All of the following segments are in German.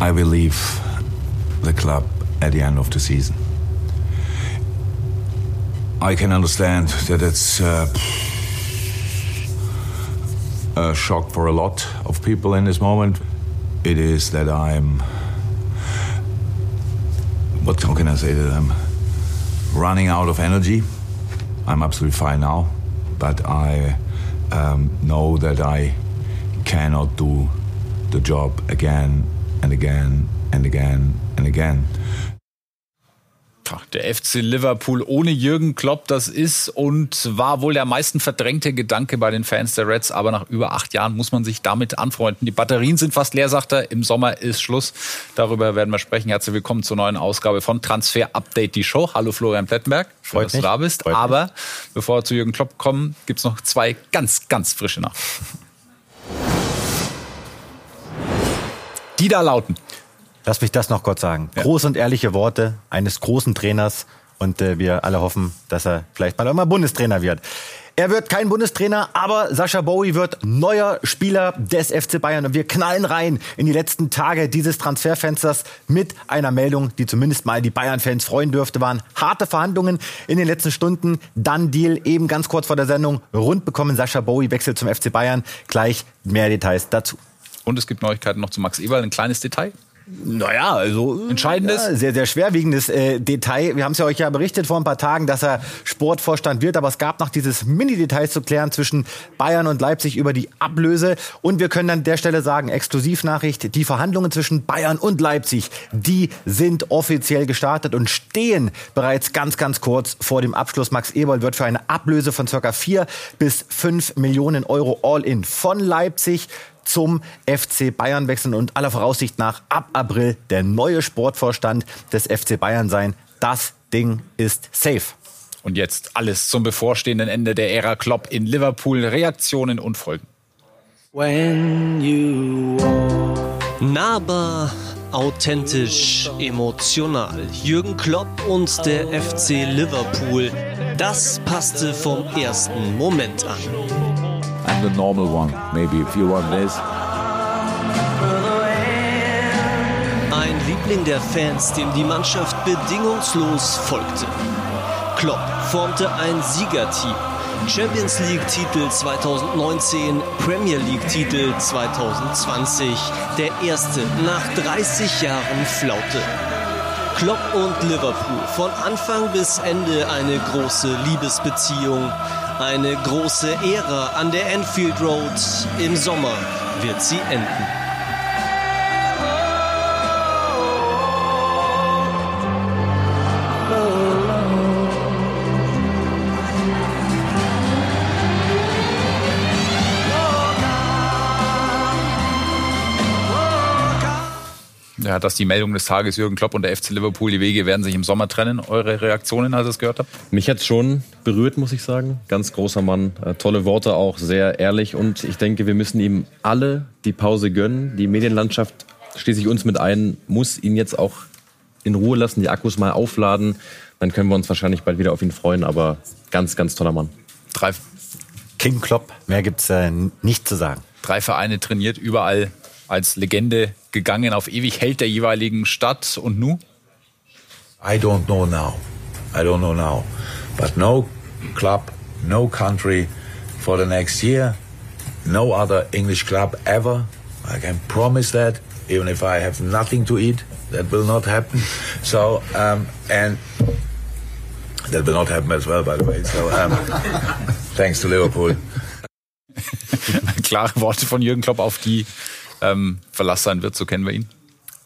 I will leave the club at the end of the season. I can understand that it's uh, a shock for a lot of people in this moment. It is that I'm. What can I say that I'm running out of energy. I'm absolutely fine now, but I um, know that I cannot do the job again and again and again and again. Der FC Liverpool ohne Jürgen Klopp, das ist und war wohl der meisten verdrängte Gedanke bei den Fans der Reds. Aber nach über acht Jahren muss man sich damit anfreunden. Die Batterien sind fast leer, sagt er. Im Sommer ist Schluss. Darüber werden wir sprechen. Herzlich willkommen zur neuen Ausgabe von Transfer Update, die Show. Hallo Florian Plettenberg. Schön, dass du da bist. Freut Aber mich. bevor wir zu Jürgen Klopp kommen, gibt es noch zwei ganz, ganz frische Nachrichten. Die da lauten. Lass mich das noch kurz sagen. Ja. Große und ehrliche Worte eines großen Trainers und äh, wir alle hoffen, dass er vielleicht mal auch mal Bundestrainer wird. Er wird kein Bundestrainer, aber Sascha Bowie wird neuer Spieler des FC Bayern. Und wir knallen rein in die letzten Tage dieses Transferfensters mit einer Meldung, die zumindest mal die Bayern-Fans freuen dürfte, waren harte Verhandlungen in den letzten Stunden. Dann Deal eben ganz kurz vor der Sendung rund bekommen. Sascha Bowie wechselt zum FC Bayern. Gleich mehr Details dazu. Und es gibt Neuigkeiten noch zu Max Eberl. Ein kleines Detail. Naja, also entscheidendes, ja, sehr sehr schwerwiegendes äh, Detail. Wir haben es ja euch ja berichtet vor ein paar Tagen, dass er Sportvorstand wird, aber es gab noch dieses Mini-Detail zu klären zwischen Bayern und Leipzig über die Ablöse und wir können an der Stelle sagen, Exklusivnachricht: Die Verhandlungen zwischen Bayern und Leipzig, die sind offiziell gestartet und stehen bereits ganz ganz kurz vor dem Abschluss. Max Eberl wird für eine Ablöse von ca. 4 bis 5 Millionen Euro All-in von Leipzig zum FC Bayern wechseln und aller Voraussicht nach ab April der neue Sportvorstand des FC Bayern sein. Das Ding ist safe. Und jetzt alles zum bevorstehenden Ende der Ära Klopp in Liverpool. Reaktionen und Folgen. Nahbar, authentisch, emotional. Jürgen Klopp und der FC Liverpool. Das passte vom ersten Moment an. I'm the normal one. Maybe if you want this. Ein Liebling der Fans, dem die Mannschaft bedingungslos folgte. Klopp formte ein Siegerteam. Champions League-Titel 2019, Premier League-Titel 2020. Der erste nach 30 Jahren Flaute. Klopp und Liverpool. Von Anfang bis Ende eine große Liebesbeziehung. Eine große Ära an der Enfield Road. Im Sommer wird sie enden. Ja, das ist die Meldung des Tages. Jürgen Klopp und der FC Liverpool, die Wege werden sich im Sommer trennen. Eure Reaktionen, als ihr es gehört habt? Mich hat es schon berührt, muss ich sagen. Ganz großer Mann, äh, tolle Worte auch, sehr ehrlich. Und ich denke, wir müssen ihm alle die Pause gönnen. Die Medienlandschaft, schließlich uns mit ein, muss ihn jetzt auch in Ruhe lassen, die Akkus mal aufladen. Dann können wir uns wahrscheinlich bald wieder auf ihn freuen. Aber ganz, ganz toller Mann. Drei. King Klopp, mehr gibt's äh, nicht zu sagen. Drei Vereine trainiert, überall als Legende gegangen auf ewig Held der jeweiligen Stadt und nu? I don't know now. I don't know now. But no club, no country for the next year. No other English club ever. I can promise that. Even if I have nothing to eat, that will not happen. So, um, and that will not happen as well, by the way. So, um, thanks to Liverpool. Klare Worte von Jürgen Klopp auf die ähm, Verlass sein wird, so kennen wir ihn.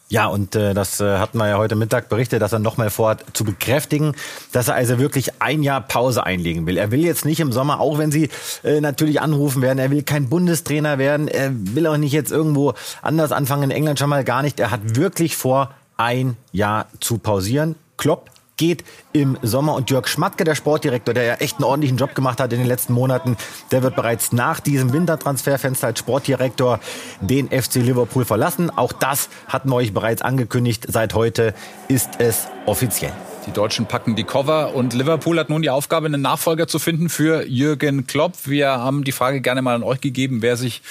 Ja, und äh, das äh, hatten wir ja heute Mittag berichtet, dass er nochmal vorhat zu bekräftigen, dass er also wirklich ein Jahr Pause einlegen will. Er will jetzt nicht im Sommer, auch wenn sie äh, natürlich anrufen werden, er will kein Bundestrainer werden, er will auch nicht jetzt irgendwo anders anfangen, in England schon mal gar nicht. Er hat wirklich vor, ein Jahr zu pausieren. Klopp geht im Sommer. Und Jörg Schmatke, der Sportdirektor, der ja echt einen ordentlichen Job gemacht hat in den letzten Monaten, der wird bereits nach diesem Wintertransferfenster als Sportdirektor den FC Liverpool verlassen. Auch das hatten wir euch bereits angekündigt. Seit heute ist es offiziell. Die Deutschen packen die Cover und Liverpool hat nun die Aufgabe, einen Nachfolger zu finden für Jürgen Klopp. Wir haben die Frage gerne mal an euch gegeben, wer sich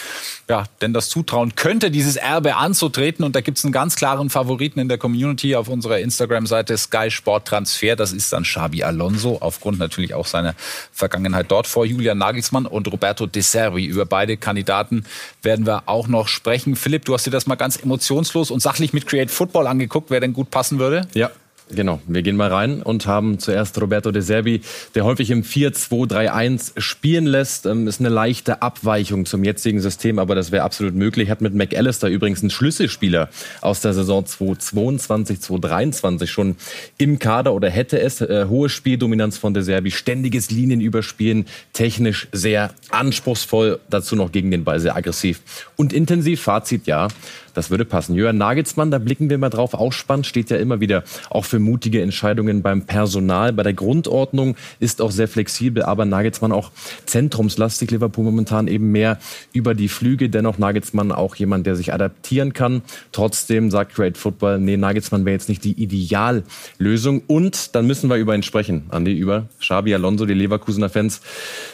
ja, denn das zutrauen könnte, dieses Erbe anzutreten. Und da gibt es einen ganz klaren Favoriten in der Community auf unserer Instagram-Seite Sky Sport Transfer. Das ist dann Xabi Alonso, aufgrund natürlich auch seiner Vergangenheit dort vor Julian Nagelsmann und Roberto De Servi. Über beide Kandidaten werden wir auch noch sprechen. Philipp, du hast dir das mal ganz emotionslos und sachlich mit Create Football angeguckt, wer denn gut passen würde. Ja, Genau, wir gehen mal rein und haben zuerst Roberto De Serbi, der häufig im 4-2-3-1 spielen lässt. Ähm, ist eine leichte Abweichung zum jetzigen System, aber das wäre absolut möglich. Hat mit McAllister übrigens einen Schlüsselspieler aus der Saison 2022, 2023 schon im Kader oder hätte es. Äh, hohe Spieldominanz von De Serbi, ständiges Linienüberspielen, technisch sehr anspruchsvoll, dazu noch gegen den Ball sehr aggressiv und intensiv. Fazit ja, das würde passen. Jörn Nagelsmann, da blicken wir mal drauf. Auch spannend, steht ja immer wieder auch für mutige Entscheidungen beim Personal. Bei der Grundordnung ist auch sehr flexibel, aber Nagelsmann auch zentrumslastig. Liverpool momentan eben mehr über die Flüge. Dennoch Nagelsmann auch jemand, der sich adaptieren kann. Trotzdem sagt Great Football, nee, Nagelsmann wäre jetzt nicht die Ideallösung. Und dann müssen wir über ihn sprechen, Andi, über Xabi Alonso, die Leverkusener Fans.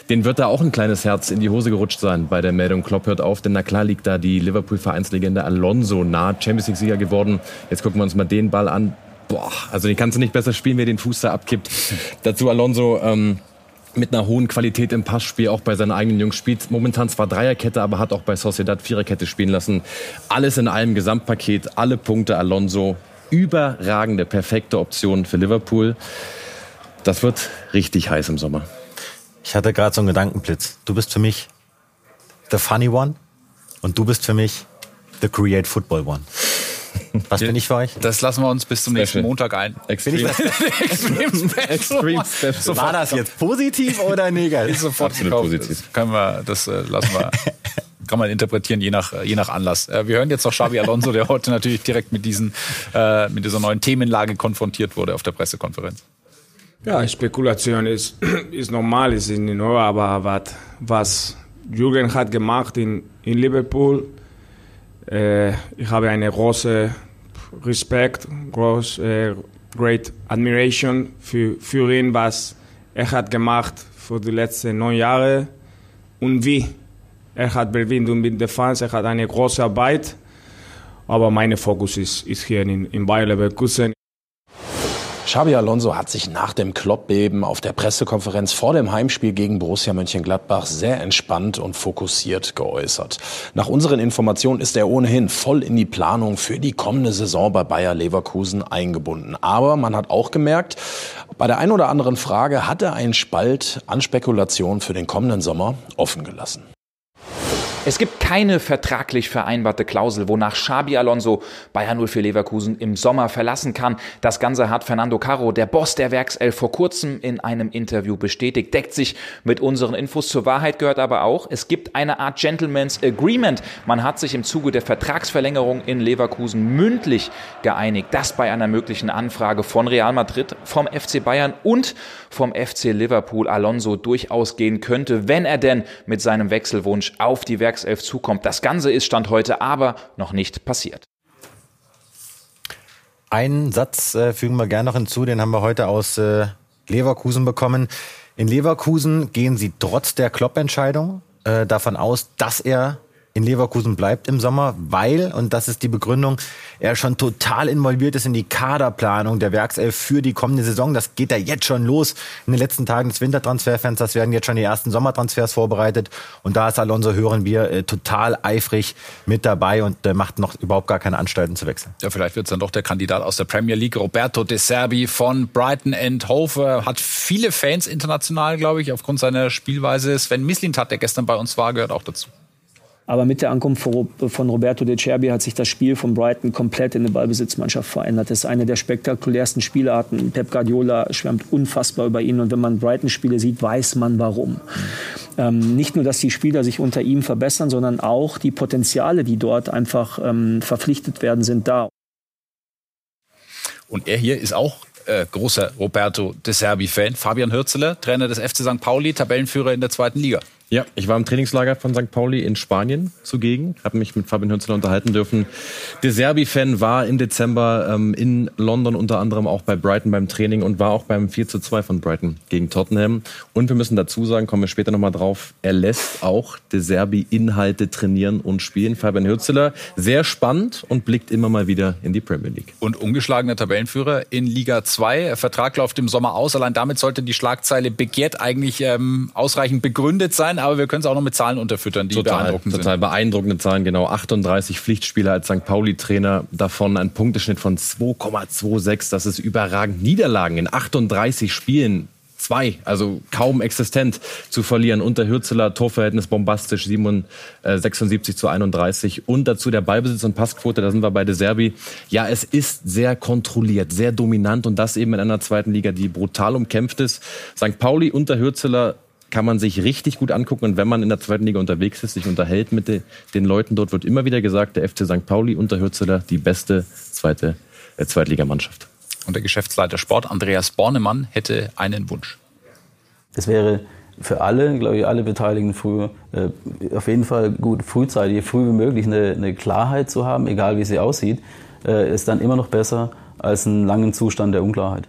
Den wird da auch ein kleines Herz in die Hose gerutscht sein bei der Meldung. Klopp hört auf, denn na klar liegt da die Liverpool-Vereinslegende Alonso Alonso nah Champions League-Sieger geworden. Jetzt gucken wir uns mal den Ball an. Boah, also den kannst du nicht besser spielen, wer den Fuß da abkippt. Dazu Alonso ähm, mit einer hohen Qualität im Passspiel, auch bei seinen eigenen Jungs spielt. Momentan zwar Dreierkette, aber hat auch bei Sociedad Viererkette spielen lassen. Alles in einem Gesamtpaket, alle Punkte Alonso. Überragende, perfekte Option für Liverpool. Das wird richtig heiß im Sommer. Ich hatte gerade so einen Gedankenblitz. Du bist für mich the funny one und du bist für mich The Create Football One. Was bin ich für euch? Das lassen wir uns bis zum nächsten Montag ein. Extreme, Extreme Extreme Special. War das jetzt positiv oder negativ? Ist sofort Absolut gekauft. positiv. Das können wir, das äh, lassen wir. kann man interpretieren, je nach, je nach Anlass. Äh, wir hören jetzt noch Xabi Alonso, der heute natürlich direkt mit, diesen, äh, mit dieser neuen Themenlage konfrontiert wurde auf der Pressekonferenz. Ja, Spekulation ist, ist normal, ist nicht neu, aber was, was Jürgen hat gemacht in, in Liverpool, äh, ich habe eine große Respekt, groß, äh, great admiration für, für ihn, was er hat gemacht für die letzten neun Jahre und wie er hat bewegt und mit den Fans, er hat eine große Arbeit, aber mein Fokus ist, ist hier in, in Bayer Leverkusen. Xabi Alonso hat sich nach dem Kloppbeben auf der Pressekonferenz vor dem Heimspiel gegen Borussia Mönchengladbach sehr entspannt und fokussiert geäußert. Nach unseren Informationen ist er ohnehin voll in die Planung für die kommende Saison bei Bayer Leverkusen eingebunden. Aber man hat auch gemerkt, bei der ein oder anderen Frage hat er einen Spalt an Spekulationen für den kommenden Sommer offen gelassen. Es gibt keine vertraglich vereinbarte Klausel, wonach Xabi Alonso Bayern 04 Leverkusen im Sommer verlassen kann. Das Ganze hat Fernando Caro, der Boss der Werkself, vor kurzem in einem Interview bestätigt. Deckt sich mit unseren Infos. Zur Wahrheit gehört aber auch, es gibt eine Art Gentleman's Agreement. Man hat sich im Zuge der Vertragsverlängerung in Leverkusen mündlich geeinigt, dass bei einer möglichen Anfrage von Real Madrid, vom FC Bayern und vom FC Liverpool Alonso durchaus gehen könnte, wenn er denn mit seinem Wechselwunsch auf die Werkself Werkself zukommt. Das Ganze ist Stand heute aber noch nicht passiert. Einen Satz äh, fügen wir gerne noch hinzu, den haben wir heute aus äh, Leverkusen bekommen. In Leverkusen gehen sie trotz der Klopp-Entscheidung äh, davon aus, dass er in Leverkusen bleibt im Sommer, weil, und das ist die Begründung, er schon total involviert ist in die Kaderplanung der Werkself für die kommende Saison. Das geht ja jetzt schon los in den letzten Tagen des Wintertransferfensters werden jetzt schon die ersten Sommertransfers vorbereitet. Und da ist Alonso, hören wir, äh, total eifrig mit dabei und äh, macht noch überhaupt gar keine Anstalten zu wechseln. Ja, vielleicht wird es dann doch der Kandidat aus der Premier League, Roberto De Serbi von Brighton and Hove. Hat viele Fans international, glaube ich, aufgrund seiner Spielweise. Sven Mislintat, der gestern bei uns war, gehört auch dazu. Aber mit der Ankunft von Roberto De Cerbi hat sich das Spiel von Brighton komplett in eine Ballbesitzmannschaft verändert. Das ist eine der spektakulärsten Spielarten. Pep Guardiola schwärmt unfassbar über ihn. Und wenn man Brighton-Spiele sieht, weiß man warum. Ähm, nicht nur, dass die Spieler sich unter ihm verbessern, sondern auch die Potenziale, die dort einfach ähm, verpflichtet werden, sind da. Und er hier ist auch äh, großer Roberto De Serbi-Fan. Fabian Hürzeler, Trainer des FC St. Pauli, Tabellenführer in der zweiten Liga. Ja, ich war im Trainingslager von St. Pauli in Spanien zugegen, habe mich mit Fabian Hünzler unterhalten dürfen. Der Serbi-Fan war im Dezember ähm, in London unter anderem auch bei Brighton beim Training und war auch beim 4 zu 2 von Brighton gegen Tottenham. Und wir müssen dazu sagen, kommen wir später nochmal drauf, er lässt auch De Serbi Inhalte trainieren und spielen. Fabian Hünzler, sehr spannend und blickt immer mal wieder in die Premier League. Und ungeschlagener Tabellenführer in Liga 2. Vertrag läuft im Sommer aus. Allein damit sollte die Schlagzeile begehrt eigentlich ähm, ausreichend begründet sein aber wir können es auch noch mit Zahlen unterfüttern, die total, beeindruckend total sind. beeindruckende Zahlen, genau. 38 Pflichtspiele als St. Pauli-Trainer, davon ein Punkteschnitt von 2,26. Das ist überragend. Niederlagen in 38 Spielen zwei, also kaum existent zu verlieren. Unter Hürzeler Torverhältnis bombastisch 76 zu 31 und dazu der Ballbesitz und Passquote, da sind wir bei De Serbi. Ja, es ist sehr kontrolliert, sehr dominant und das eben in einer zweiten Liga, die brutal umkämpft ist. St. Pauli unter Hürzeler kann man sich richtig gut angucken. Und wenn man in der zweiten Liga unterwegs ist, sich unterhält mit de, den Leuten dort, wird immer wieder gesagt, der FC St. Pauli unter Hürzeler die beste zweite äh, Zweitligamannschaft. Und der Geschäftsleiter Sport, Andreas Bornemann, hätte einen Wunsch. Es wäre für alle, glaube ich, alle Beteiligten früher äh, auf jeden Fall gut, frühzeitig, früh wie möglich eine, eine Klarheit zu haben, egal wie sie aussieht, äh, ist dann immer noch besser als einen langen Zustand der Unklarheit.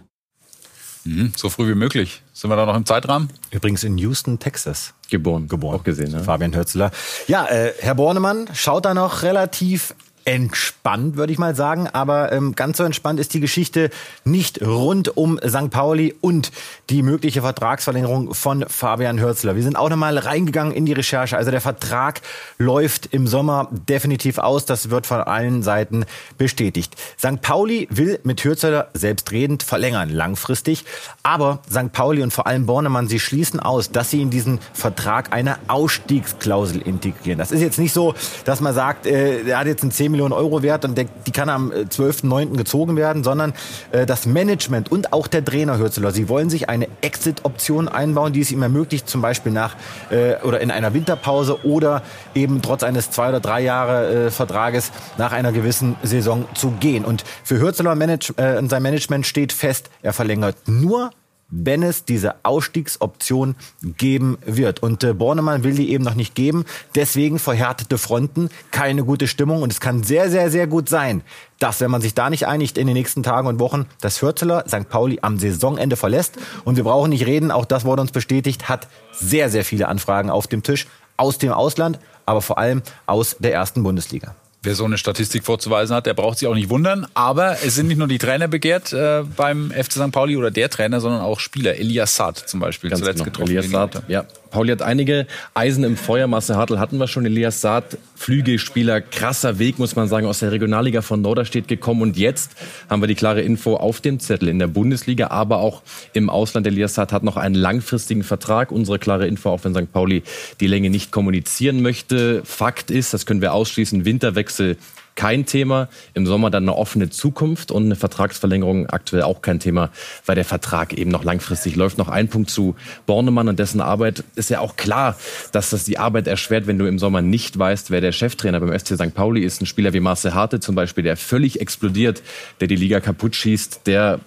Mhm, so früh wie möglich. Sind wir da noch im Zeitrahmen? Übrigens in Houston, Texas. Geboren. Geboren. Auch gesehen, ne? Fabian Hörzler. Ja, äh, Herr Bornemann schaut da noch relativ entspannt, würde ich mal sagen. Aber ähm, ganz so entspannt ist die Geschichte nicht rund um St. Pauli und die mögliche Vertragsverlängerung von Fabian Hörzler. Wir sind auch nochmal reingegangen in die Recherche. Also der Vertrag läuft im Sommer definitiv aus. Das wird von allen Seiten bestätigt. St. Pauli will mit Hörzler selbstredend verlängern, langfristig. Aber St. Pauli und vor allem Bornemann, sie schließen aus, dass sie in diesen Vertrag eine Ausstiegsklausel integrieren. Das ist jetzt nicht so, dass man sagt, äh, er hat jetzt ein 10 10 Millionen Euro wert und der, die kann am 12.09. Äh, gezogen werden, sondern äh, das Management und auch der Trainer Hürzeler, sie wollen sich eine Exit-Option einbauen, die es ihm ermöglicht, zum Beispiel nach äh, oder in einer Winterpause oder eben trotz eines zwei oder drei Jahre äh, Vertrages nach einer gewissen Saison zu gehen. Und für Hürzeler Manage, äh, und sein Management steht fest, er verlängert nur wenn es diese Ausstiegsoption geben wird. Und äh, Bornemann will die eben noch nicht geben. Deswegen verhärtete Fronten, keine gute Stimmung. Und es kann sehr, sehr, sehr gut sein, dass, wenn man sich da nicht einigt in den nächsten Tagen und Wochen, das Hürzeler St. Pauli am Saisonende verlässt. Und wir brauchen nicht reden, auch das wurde uns bestätigt, hat sehr, sehr viele Anfragen auf dem Tisch aus dem Ausland, aber vor allem aus der ersten Bundesliga. Wer so eine Statistik vorzuweisen hat, der braucht sich auch nicht wundern. Aber es sind nicht nur die Trainer begehrt äh, beim FC St. Pauli oder der Trainer, sondern auch Spieler. Elias Saad zum Beispiel Ganz zuletzt genau. getroffen. Elias Saad, ja. Pauli hat einige Eisen im Feuer. Marcel Hartl hatten wir schon. Elias Saad, Flügelspieler, krasser Weg, muss man sagen, aus der Regionalliga von Norderstedt gekommen. Und jetzt haben wir die klare Info auf dem Zettel in der Bundesliga, aber auch im Ausland. Elias Saad hat noch einen langfristigen Vertrag. Unsere klare Info, auch wenn St. Pauli die Länge nicht kommunizieren möchte. Fakt ist, das können wir ausschließen, Winterwechsel kein Thema. Im Sommer dann eine offene Zukunft und eine Vertragsverlängerung aktuell auch kein Thema, weil der Vertrag eben noch langfristig läuft. Noch ein Punkt zu Bornemann und dessen Arbeit. Ist ja auch klar, dass das die Arbeit erschwert, wenn du im Sommer nicht weißt, wer der Cheftrainer beim FC St. Pauli ist. Ein Spieler wie Marcel Harte zum Beispiel, der völlig explodiert, der die Liga kaputt schießt, der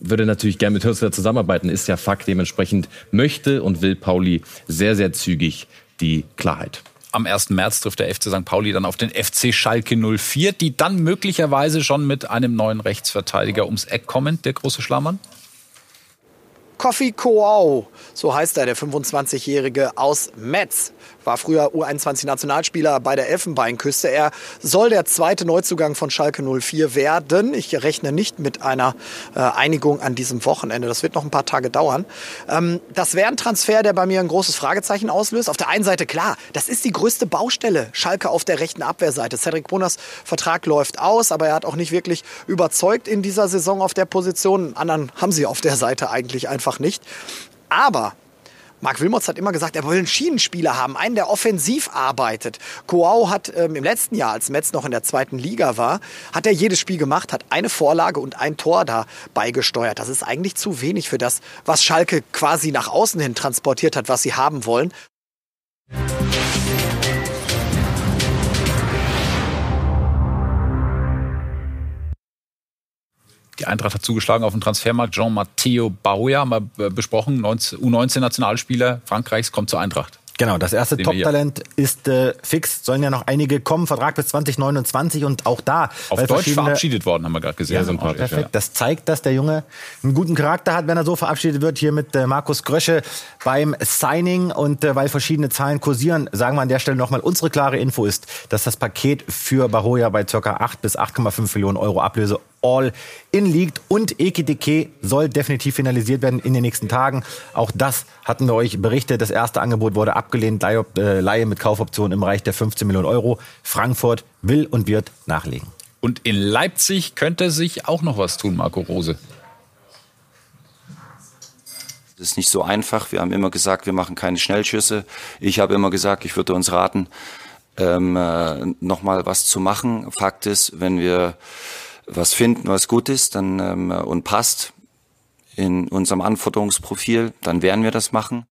würde natürlich gerne mit Hürsler zusammenarbeiten, ist ja Fakt. Dementsprechend möchte und will Pauli sehr, sehr zügig die Klarheit am 1. März trifft der FC St. Pauli dann auf den FC Schalke 04, die dann möglicherweise schon mit einem neuen Rechtsverteidiger ums Eck kommen, der große Schlamann. Kofi Koau, so heißt er, der 25-Jährige aus Metz war früher U21-Nationalspieler bei der Elfenbeinküste. Er soll der zweite Neuzugang von Schalke 04 werden. Ich rechne nicht mit einer äh, Einigung an diesem Wochenende. Das wird noch ein paar Tage dauern. Ähm, das wäre ein Transfer, der bei mir ein großes Fragezeichen auslöst. Auf der einen Seite, klar, das ist die größte Baustelle. Schalke auf der rechten Abwehrseite. Cedric Brunners Vertrag läuft aus, aber er hat auch nicht wirklich überzeugt in dieser Saison auf der Position. Anderen haben sie auf der Seite eigentlich einfach nicht. Aber Marc Wilmots hat immer gesagt, er will einen Schienenspieler haben, einen, der offensiv arbeitet. Coau hat ähm, im letzten Jahr, als Metz noch in der zweiten Liga war, hat er jedes Spiel gemacht, hat eine Vorlage und ein Tor da beigesteuert. Das ist eigentlich zu wenig für das, was Schalke quasi nach außen hin transportiert hat, was sie haben wollen. Die Eintracht hat zugeschlagen auf dem Transfermarkt. Jean-Matteo Bauer haben wir besprochen, U19-Nationalspieler Frankreichs, kommt zur Eintracht. Genau, das erste Top-Talent ist äh, fix. Sollen ja noch einige kommen. Vertrag bis 2029 und auch da. Auf Deutsch verabschiedet worden, haben wir gerade gesehen. Ja, sympathisch. Perfekt. Ja. Das zeigt, dass der Junge einen guten Charakter hat, wenn er so verabschiedet wird. Hier mit äh, Markus Grösche beim Signing und äh, weil verschiedene Zahlen kursieren, sagen wir an der Stelle nochmal, unsere klare Info ist, dass das Paket für Bahoya bei ca. 8 bis 8,5 Millionen Euro Ablöse all in liegt und Ekiteke soll definitiv finalisiert werden in den nächsten Tagen. Auch das hatten wir euch berichtet. Das erste Angebot wurde abgelehnt, äh, Laie mit Kaufoption im Bereich der 15 Millionen Euro. Frankfurt will und wird nachlegen. Und in Leipzig könnte sich auch noch was tun, Marco Rose. Das ist nicht so einfach. Wir haben immer gesagt, wir machen keine Schnellschüsse. Ich habe immer gesagt, ich würde uns raten, ähm, äh, nochmal was zu machen. Fakt ist, wenn wir was finden, was gut ist dann, ähm, und passt in unserem Anforderungsprofil, dann werden wir das machen.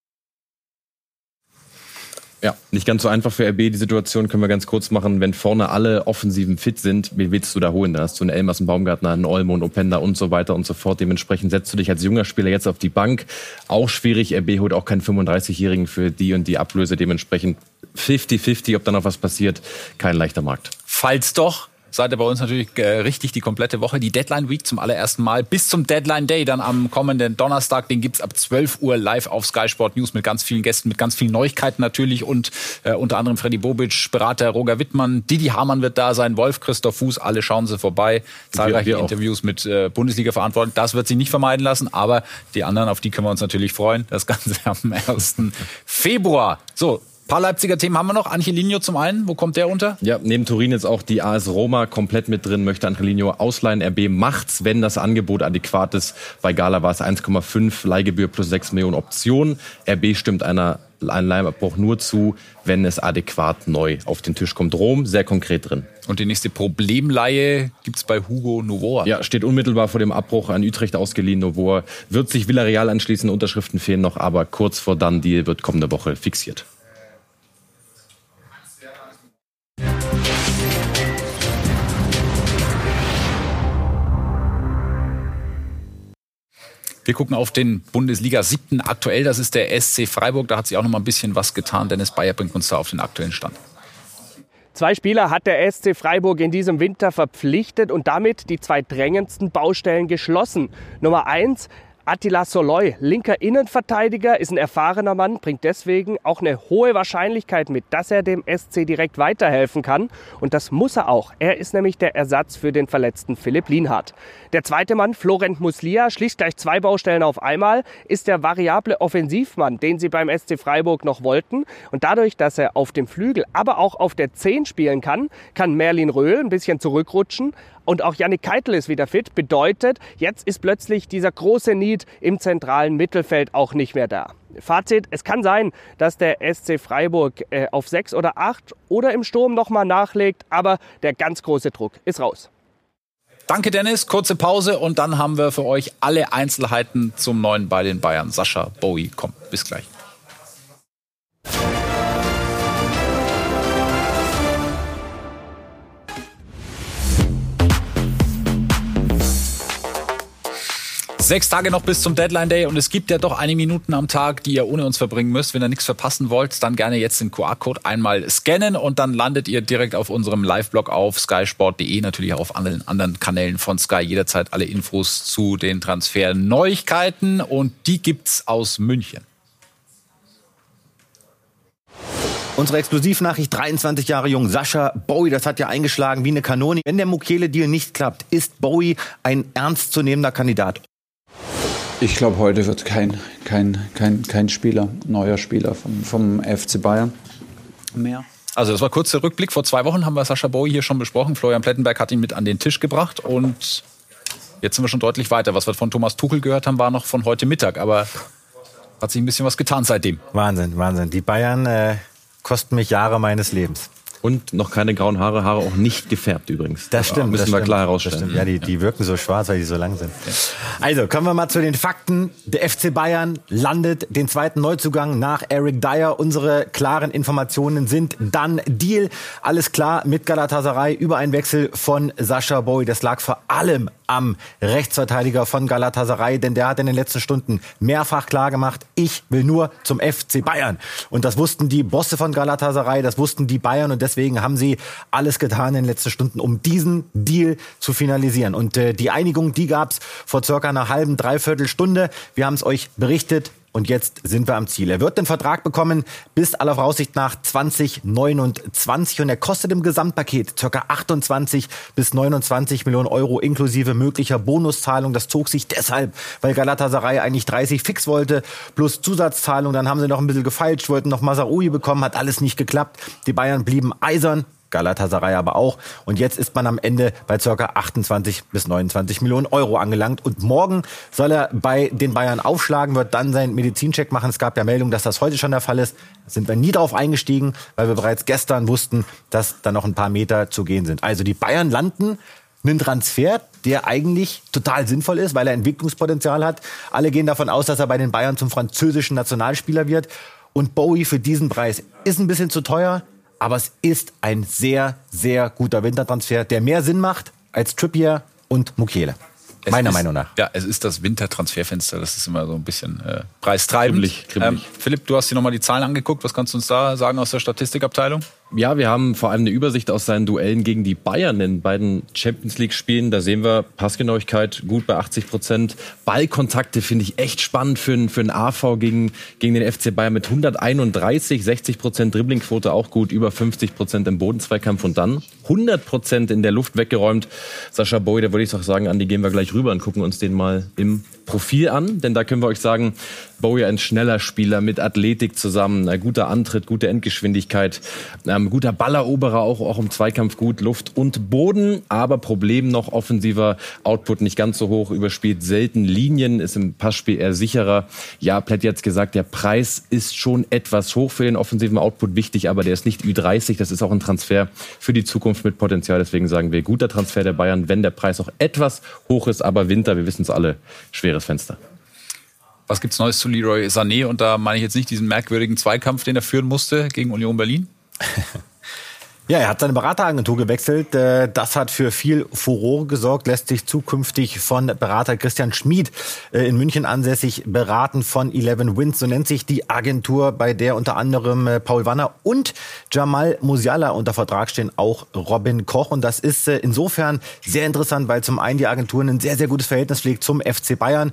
Ja, nicht ganz so einfach für RB. Die Situation können wir ganz kurz machen. Wenn vorne alle Offensiven fit sind, wie willst du da holen? Da hast du einen Elmas, einen Baumgartner, einen Olmo, einen Openda und so weiter und so fort. Dementsprechend setzt du dich als junger Spieler jetzt auf die Bank. Auch schwierig. RB holt auch keinen 35-Jährigen für die und die Ablöse. Dementsprechend 50-50, ob da noch was passiert. Kein leichter Markt. Falls doch, seid ihr bei uns natürlich äh, richtig die komplette Woche. Die Deadline Week zum allerersten Mal bis zum Deadline Day dann am kommenden Donnerstag. Den gibt's ab 12 Uhr live auf Sky Sport News mit ganz vielen Gästen, mit ganz vielen Neuigkeiten natürlich und äh, unter anderem Freddy Bobic, Berater Roger Wittmann, Didi Hamann wird da sein, Wolf Christoph Fuß, alle schauen sie vorbei. Zahlreiche wir, wir Interviews mit äh, Bundesliga-Verantwortlichen. Das wird sich nicht vermeiden lassen, aber die anderen, auf die können wir uns natürlich freuen. Das Ganze am 1. Februar. So, paar Leipziger Themen haben wir noch. Angelino zum einen, wo kommt der unter? Ja, neben Turin jetzt auch die AS Roma komplett mit drin, möchte Angelino ausleihen. RB macht's, wenn das Angebot adäquat ist. Bei Gala war es 1,5 Leihgebühr plus 6 Millionen Optionen. RB stimmt einer ein Leihabbruch nur zu, wenn es adäquat neu auf den Tisch kommt. Rom, sehr konkret drin. Und die nächste Problemleihe gibt's bei Hugo Novoa. Ja, steht unmittelbar vor dem Abbruch an Utrecht ausgeliehen. Novoa wird sich Villarreal anschließen, Unterschriften fehlen noch, aber kurz vor dann Deal wird kommende Woche fixiert. Wir gucken auf den Bundesliga siebten aktuell. Das ist der SC Freiburg. Da hat sich auch noch mal ein bisschen was getan. Dennis Bayer bringt uns da auf den aktuellen Stand. Zwei Spieler hat der SC Freiburg in diesem Winter verpflichtet und damit die zwei drängendsten Baustellen geschlossen. Nummer eins, Attila Soloy, linker Innenverteidiger, ist ein erfahrener Mann, bringt deswegen auch eine hohe Wahrscheinlichkeit mit, dass er dem SC direkt weiterhelfen kann. Und das muss er auch. Er ist nämlich der Ersatz für den verletzten Philipp Lienhardt. Der zweite Mann, Florent Muslia, schließt gleich zwei Baustellen auf einmal, ist der variable Offensivmann, den sie beim SC Freiburg noch wollten. Und dadurch, dass er auf dem Flügel, aber auch auf der 10 spielen kann, kann Merlin Röhl ein bisschen zurückrutschen. Und auch Yannick Keitel ist wieder fit. Bedeutet, jetzt ist plötzlich dieser große Need im zentralen Mittelfeld auch nicht mehr da. Fazit, es kann sein, dass der SC Freiburg äh, auf sechs oder acht oder im Sturm nochmal nachlegt, aber der ganz große Druck ist raus. Danke, Dennis. Kurze Pause und dann haben wir für euch alle Einzelheiten zum neuen bei den Bayern. Sascha Bowie kommt. Bis gleich. Sechs Tage noch bis zum Deadline Day und es gibt ja doch einige Minuten am Tag, die ihr ohne uns verbringen müsst. Wenn ihr nichts verpassen wollt, dann gerne jetzt den QR-Code einmal scannen und dann landet ihr direkt auf unserem Live-Blog auf skysport.de, natürlich auch auf allen anderen Kanälen von Sky. Jederzeit alle Infos zu den Transfer-Neuigkeiten und die gibt's aus München. Unsere Explosivnachricht, 23 Jahre jung, Sascha Bowie, das hat ja eingeschlagen wie eine Kanone. Wenn der Mukele-Deal nicht klappt, ist Bowie ein ernstzunehmender Kandidat. Ich glaube, heute wird kein, kein, kein, kein Spieler, neuer Spieler vom, vom FC Bayern mehr. Also das war kurz der Rückblick. Vor zwei Wochen haben wir Sascha Bowie hier schon besprochen. Florian Plettenberg hat ihn mit an den Tisch gebracht und jetzt sind wir schon deutlich weiter. Was wir von Thomas Tuchel gehört haben, war noch von heute Mittag, aber hat sich ein bisschen was getan seitdem. Wahnsinn, Wahnsinn. Die Bayern äh, kosten mich Jahre meines Lebens. Und noch keine grauen Haare, Haare auch nicht gefärbt übrigens. Das stimmt. Müssen das wir stimmt, klar herausstellen. Ja, die, die wirken so schwarz, weil die so lang sind. Also, kommen wir mal zu den Fakten. Der FC Bayern landet den zweiten Neuzugang nach Eric Dyer. Unsere klaren Informationen sind dann Deal. Alles klar mit Galatasaray über einen Wechsel von Sascha Boy. Das lag vor allem am Rechtsverteidiger von Galatasaray, denn der hat in den letzten Stunden mehrfach klargemacht, ich will nur zum FC Bayern. Und das wussten die Bosse von Galatasaray, das wussten die Bayern und deswegen haben sie alles getan in den letzten Stunden, um diesen Deal zu finalisieren. Und äh, die Einigung, die gab's vor circa einer halben, dreiviertel Stunde. Wir haben es euch berichtet. Und jetzt sind wir am Ziel. Er wird den Vertrag bekommen bis aller Voraussicht nach 2029 und er kostet im Gesamtpaket ca. 28 bis 29 Millionen Euro inklusive möglicher Bonuszahlung. Das zog sich deshalb, weil Galatasaray eigentlich 30 fix wollte plus Zusatzzahlung. Dann haben sie noch ein bisschen gefeilscht, wollten noch Masaroui bekommen, hat alles nicht geklappt. Die Bayern blieben eisern. Galatasaray aber auch. Und jetzt ist man am Ende bei ca. 28 bis 29 Millionen Euro angelangt. Und morgen soll er bei den Bayern aufschlagen, wird dann seinen Medizincheck machen. Es gab ja Meldung, dass das heute schon der Fall ist. Sind wir nie drauf eingestiegen, weil wir bereits gestern wussten, dass da noch ein paar Meter zu gehen sind. Also die Bayern landen einen Transfer, der eigentlich total sinnvoll ist, weil er Entwicklungspotenzial hat. Alle gehen davon aus, dass er bei den Bayern zum französischen Nationalspieler wird. Und Bowie für diesen Preis ist ein bisschen zu teuer aber es ist ein sehr, sehr guter Wintertransfer, der mehr Sinn macht als Trippier und Mukiele. Meiner ist, Meinung nach. Ja, es ist das Wintertransferfenster. Das ist immer so ein bisschen äh, preistreibend. Kribbelig, kribbelig. Ähm, Philipp, du hast dir nochmal die Zahlen angeguckt. Was kannst du uns da sagen aus der Statistikabteilung? Ja, wir haben vor allem eine Übersicht aus seinen Duellen gegen die Bayern in beiden Champions League Spielen. Da sehen wir Passgenauigkeit gut bei 80 Prozent. Ballkontakte finde ich echt spannend für, einen, für AV gegen, gegen den FC Bayern mit 131, 60 Prozent Dribblingquote auch gut, über 50 Prozent im Bodenzweikampf und dann 100 Prozent in der Luft weggeräumt. Sascha Boy, da würde ich auch sagen, Andi, gehen wir gleich rüber und gucken uns den mal im Profil an, denn da können wir euch sagen, Bowie ein schneller Spieler mit Athletik zusammen, ein guter Antritt, gute Endgeschwindigkeit, ähm, guter Balleroberer, auch, auch im Zweikampf gut, Luft und Boden, aber Problem noch offensiver Output nicht ganz so hoch, überspielt selten Linien, ist im Passspiel eher sicherer. Ja, Plätt jetzt gesagt, der Preis ist schon etwas hoch für den offensiven Output, wichtig, aber der ist nicht Ü30, das ist auch ein Transfer für die Zukunft mit Potenzial, deswegen sagen wir, guter Transfer der Bayern, wenn der Preis auch etwas hoch ist, aber Winter, wir wissen es alle, schweres Fenster. Was gibt's Neues zu Leroy Sané? Und da meine ich jetzt nicht diesen merkwürdigen Zweikampf, den er führen musste gegen Union Berlin. Ja, er hat seine Berateragentur gewechselt. Äh, das hat für viel Furore gesorgt, lässt sich zukünftig von Berater Christian Schmid äh, in München ansässig beraten von Eleven Wins. So nennt sich die Agentur, bei der unter anderem äh, Paul Wanner und Jamal Musiala unter Vertrag stehen, auch Robin Koch. Und das ist insofern sehr interessant, weil zum einen die Agentur ein sehr, sehr gutes Verhältnis pflegt zum FC Bayern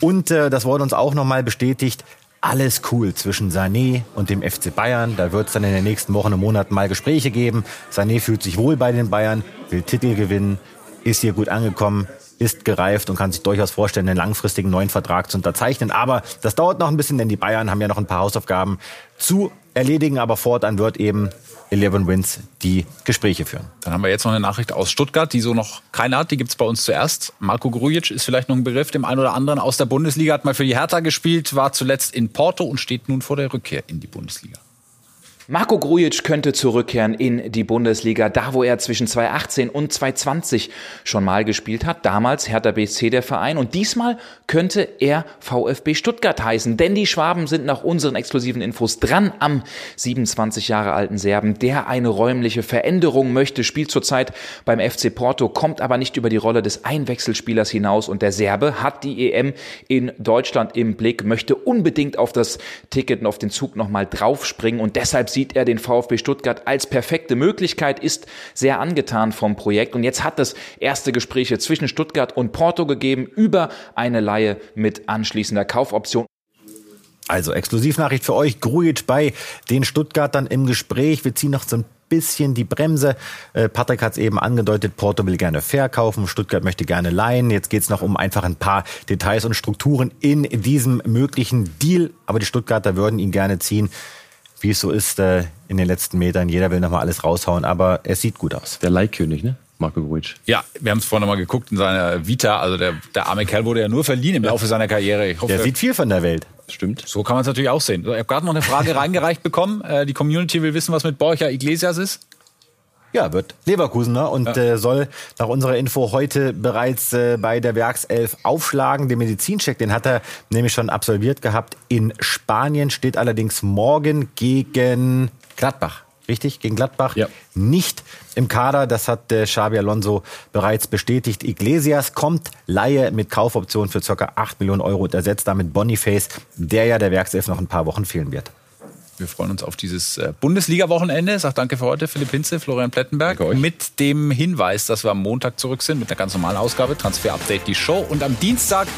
und äh, das wurde uns auch nochmal bestätigt. Alles cool zwischen Sané und dem FC Bayern. Da wird es dann in den nächsten Wochen und Monaten mal Gespräche geben. Sané fühlt sich wohl bei den Bayern, will Titel gewinnen, ist hier gut angekommen, ist gereift und kann sich durchaus vorstellen, einen langfristigen neuen Vertrag zu unterzeichnen. Aber das dauert noch ein bisschen, denn die Bayern haben ja noch ein paar Hausaufgaben zu erledigen. Aber fortan wird eben 11 Wins die Gespräche führen. Dann haben wir jetzt noch eine Nachricht aus Stuttgart, die so noch keiner hat. Die gibt es bei uns zuerst. Marco Grujic ist vielleicht noch ein Begriff, dem einen oder anderen aus der Bundesliga, hat mal für die Hertha gespielt, war zuletzt in Porto und steht nun vor der Rückkehr in die Bundesliga. Marco Grujic könnte zurückkehren in die Bundesliga, da wo er zwischen 2018 und 2020 schon mal gespielt hat. Damals Hertha BSC der Verein und diesmal könnte er VfB Stuttgart heißen, denn die Schwaben sind nach unseren exklusiven Infos dran am 27 Jahre alten Serben, der eine räumliche Veränderung möchte, spielt zurzeit beim FC Porto, kommt aber nicht über die Rolle des Einwechselspielers hinaus und der Serbe hat die EM in Deutschland im Blick, möchte unbedingt auf das Ticket und auf den Zug nochmal draufspringen und deshalb sieht er den VfB Stuttgart als perfekte Möglichkeit, ist sehr angetan vom Projekt. Und jetzt hat es erste Gespräche zwischen Stuttgart und Porto gegeben über eine Laie mit anschließender Kaufoption. Also Exklusivnachricht für euch. Grujic bei den Stuttgartern im Gespräch. Wir ziehen noch so ein bisschen die Bremse. Äh, Patrick hat es eben angedeutet, Porto will gerne verkaufen, Stuttgart möchte gerne leihen. Jetzt geht es noch um einfach ein paar Details und Strukturen in diesem möglichen Deal. Aber die Stuttgarter würden ihn gerne ziehen wie es so ist äh, in den letzten Metern. Jeder will nochmal alles raushauen, aber es sieht gut aus. Der Leihkönig, ne? Marco Grujic. Ja, wir haben es vorhin nochmal geguckt in seiner Vita. Also der, der arme Kerl wurde ja nur verliehen im Laufe seiner Karriere. Hoffe, der sieht viel von der Welt. Stimmt. So kann man es natürlich auch sehen. Ich habe gerade noch eine Frage reingereicht bekommen. Äh, die Community will wissen, was mit Borja Iglesias ist. Ja, wird Leverkusener und ja. äh, soll nach unserer Info heute bereits äh, bei der Werkself aufschlagen. Den Medizincheck, den hat er nämlich schon absolviert gehabt in Spanien, steht allerdings morgen gegen Gladbach richtig, gegen Gladbach, ja. nicht im Kader. Das hat äh, Xabi Alonso bereits bestätigt. Iglesias kommt Laie mit Kaufoption für ca. 8 Millionen Euro und ersetzt damit Boniface, der ja der Werkself noch ein paar Wochen fehlen wird. Wir freuen uns auf dieses äh, Bundesliga-Wochenende. Sag danke für heute, Philipp Hinze, Florian Plettenberg. Mit dem Hinweis, dass wir am Montag zurück sind mit einer ganz normalen Ausgabe, Transfer-Update, die Show. Und am Dienstag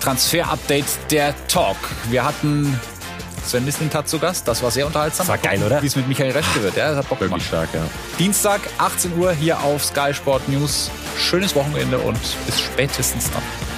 Transfer-Update, der Talk. Wir hatten Sven Mislintat zu Gast. Das war sehr unterhaltsam. Das war geil, oder? Wie es mit Michael Reschke wird. Ja, das hat Bock gemacht. stark, ja. Dienstag, 18 Uhr hier auf Sky Sport News. Schönes Wochenende und bis spätestens dann.